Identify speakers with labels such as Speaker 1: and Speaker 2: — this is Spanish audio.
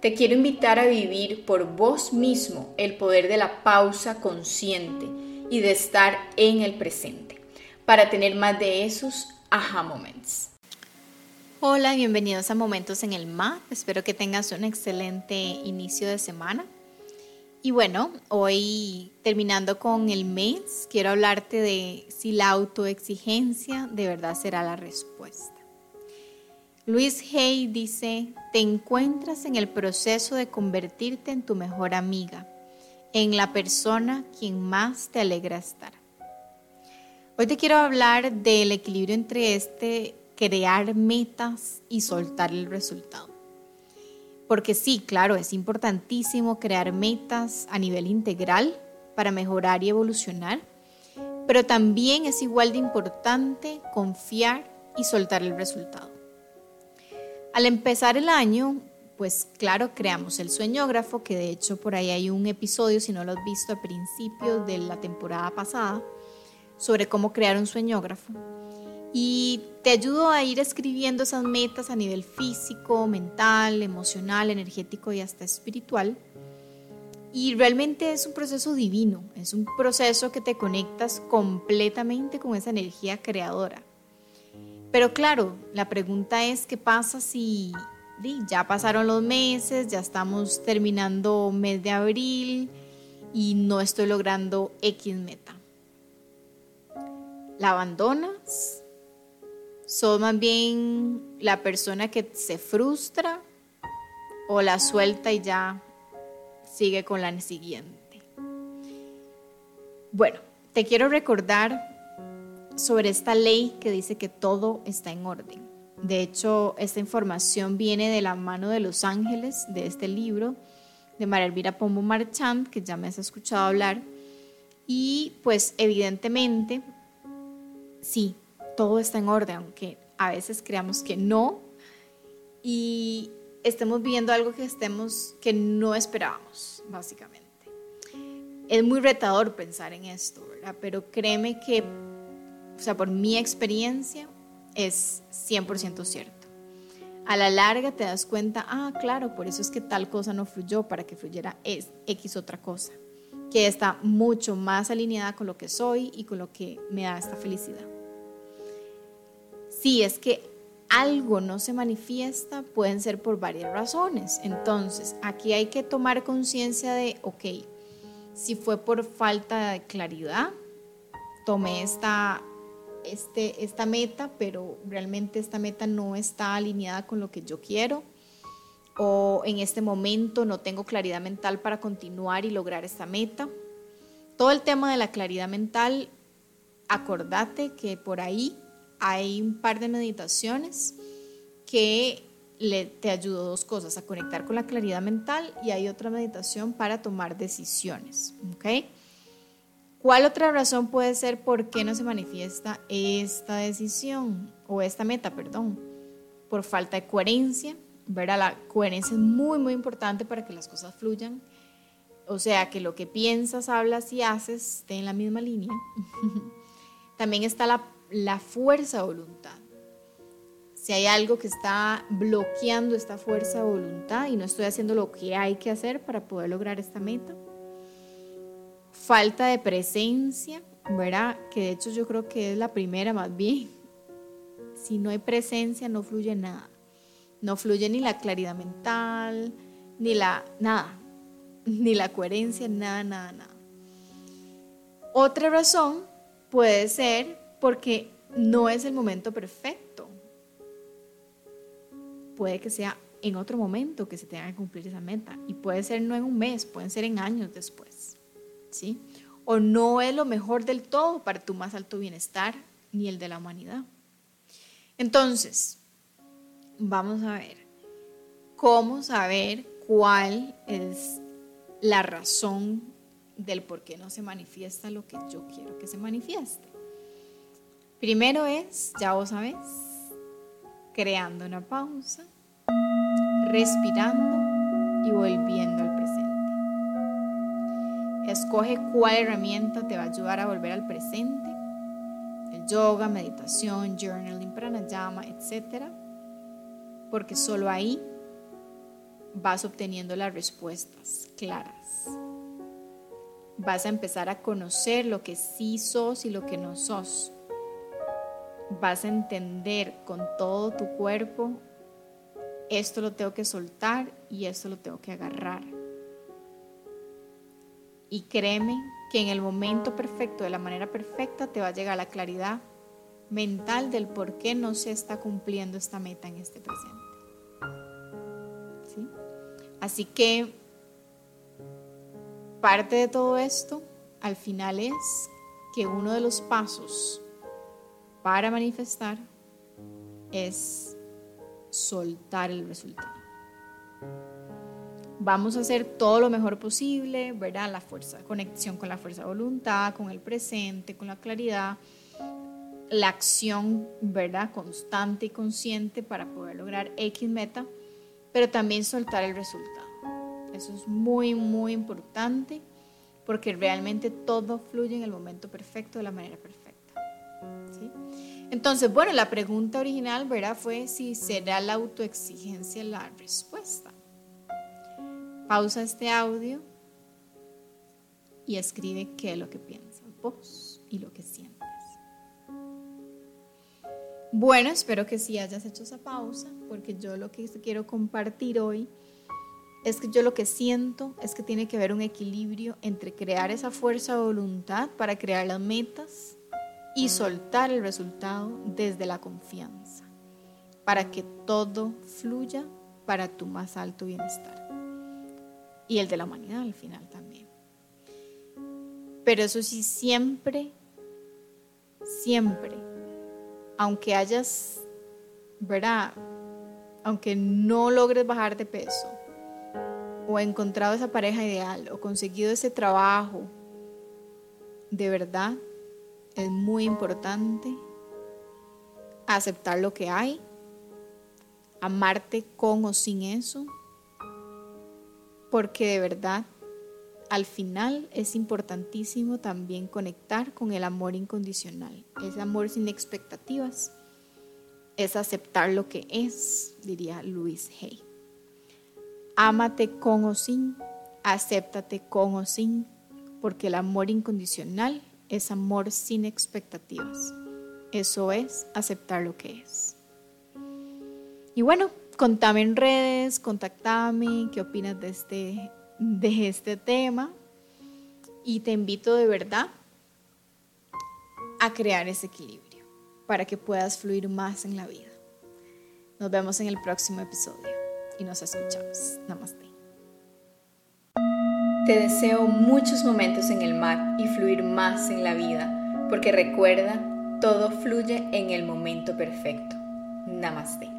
Speaker 1: Te quiero invitar a vivir por vos mismo el poder de la pausa consciente y de estar en el presente para tener más de esos aha moments.
Speaker 2: Hola, bienvenidos a Momentos en el MA. Espero que tengas un excelente inicio de semana. Y bueno, hoy terminando con el mes, quiero hablarte de si la autoexigencia de verdad será la respuesta. Luis Hay dice, te encuentras en el proceso de convertirte en tu mejor amiga, en la persona quien más te alegra estar. Hoy te quiero hablar del equilibrio entre este crear metas y soltar el resultado. Porque sí, claro, es importantísimo crear metas a nivel integral para mejorar y evolucionar, pero también es igual de importante confiar y soltar el resultado. Al empezar el año, pues claro, creamos el sueñógrafo, que de hecho por ahí hay un episodio, si no lo has visto a principios de la temporada pasada, sobre cómo crear un sueñógrafo. Y te ayudo a ir escribiendo esas metas a nivel físico, mental, emocional, energético y hasta espiritual. Y realmente es un proceso divino, es un proceso que te conectas completamente con esa energía creadora. Pero claro, la pregunta es, ¿qué pasa si ya pasaron los meses, ya estamos terminando mes de abril y no estoy logrando X meta? ¿La abandonas? ¿Sos más bien la persona que se frustra o la suelta y ya sigue con la siguiente? Bueno, te quiero recordar sobre esta ley que dice que todo está en orden. De hecho, esta información viene de la mano de los ángeles de este libro de María Elvira Pombo Marchand, que ya me has escuchado hablar. Y pues evidentemente, sí, todo está en orden, aunque a veces creamos que no y estemos viendo algo que estemos que no esperábamos, básicamente. Es muy retador pensar en esto, ¿verdad? Pero créeme que o sea, por mi experiencia, es 100% cierto. A la larga te das cuenta, ah, claro, por eso es que tal cosa no fluyó, para que fluyera es X otra cosa, que está mucho más alineada con lo que soy y con lo que me da esta felicidad. Si es que algo no se manifiesta, pueden ser por varias razones. Entonces, aquí hay que tomar conciencia de, ok, si fue por falta de claridad, tomé esta este, esta meta, pero realmente esta meta no está alineada con lo que yo quiero o en este momento no tengo claridad mental para continuar y lograr esta meta. Todo el tema de la claridad mental, acordate que por ahí hay un par de meditaciones que le, te ayudó dos cosas, a conectar con la claridad mental y hay otra meditación para tomar decisiones. ¿okay? ¿Cuál otra razón puede ser por qué no se manifiesta esta decisión o esta meta, perdón? Por falta de coherencia, ¿verdad? La coherencia es muy, muy importante para que las cosas fluyan. O sea, que lo que piensas, hablas y haces esté en la misma línea. También está la, la fuerza de voluntad. Si hay algo que está bloqueando esta fuerza de voluntad y no estoy haciendo lo que hay que hacer para poder lograr esta meta, falta de presencia, ¿verdad? Que de hecho yo creo que es la primera más bien. Si no hay presencia no fluye nada. No fluye ni la claridad mental, ni la nada, ni la coherencia, nada, nada, nada. Otra razón puede ser porque no es el momento perfecto. Puede que sea en otro momento que se tenga que cumplir esa meta. Y puede ser no en un mes, pueden ser en años después. ¿Sí? O no es lo mejor del todo para tu más alto bienestar ni el de la humanidad. Entonces, vamos a ver cómo saber cuál es la razón del por qué no se manifiesta lo que yo quiero que se manifieste. Primero es, ya vos sabés, creando una pausa, respirando y volviendo al presente. Escoge cuál herramienta te va a ayudar a volver al presente. El yoga, meditación, journaling, pranayama, etc. Porque solo ahí vas obteniendo las respuestas claras. Vas a empezar a conocer lo que sí sos y lo que no sos. Vas a entender con todo tu cuerpo, esto lo tengo que soltar y esto lo tengo que agarrar. Y créeme que en el momento perfecto, de la manera perfecta, te va a llegar la claridad mental del por qué no se está cumpliendo esta meta en este presente. Así que parte de todo esto al final es que uno de los pasos para manifestar es soltar el resultado. Vamos a hacer todo lo mejor posible, ¿verdad? La fuerza, conexión con la fuerza de voluntad, con el presente, con la claridad, la acción, ¿verdad? Constante y consciente para poder lograr X meta pero también soltar el resultado. Eso es muy, muy importante porque realmente todo fluye en el momento perfecto, de la manera perfecta. Entonces, bueno, la pregunta original, ¿verdad? Fue si será la autoexigencia la respuesta. Pausa este audio y escribe qué es lo que piensas vos y lo que sientes. Bueno, espero que sí hayas hecho esa pausa, porque yo lo que quiero compartir hoy es que yo lo que siento es que tiene que haber un equilibrio entre crear esa fuerza de voluntad para crear las metas y soltar el resultado desde la confianza, para que todo fluya para tu más alto bienestar y el de la humanidad al final también. Pero eso sí, siempre, siempre aunque hayas, ¿verdad? Aunque no logres bajar de peso, o encontrado esa pareja ideal, o conseguido ese trabajo, de verdad es muy importante aceptar lo que hay, amarte con o sin eso, porque de verdad al final es importantísimo también conectar con el amor incondicional, ese amor sin expectativas, es aceptar lo que es, diría Luis Hay. Ámate con o sin, acéptate con o sin, porque el amor incondicional es amor sin expectativas. Eso es aceptar lo que es. Y bueno, contame en redes, contactame, qué opinas de este de este tema y te invito de verdad a crear ese equilibrio para que puedas fluir más en la vida. Nos vemos en el próximo episodio y nos escuchamos. Namaste.
Speaker 1: Te deseo muchos momentos en el mar y fluir más en la vida, porque recuerda, todo fluye en el momento perfecto. Namaste.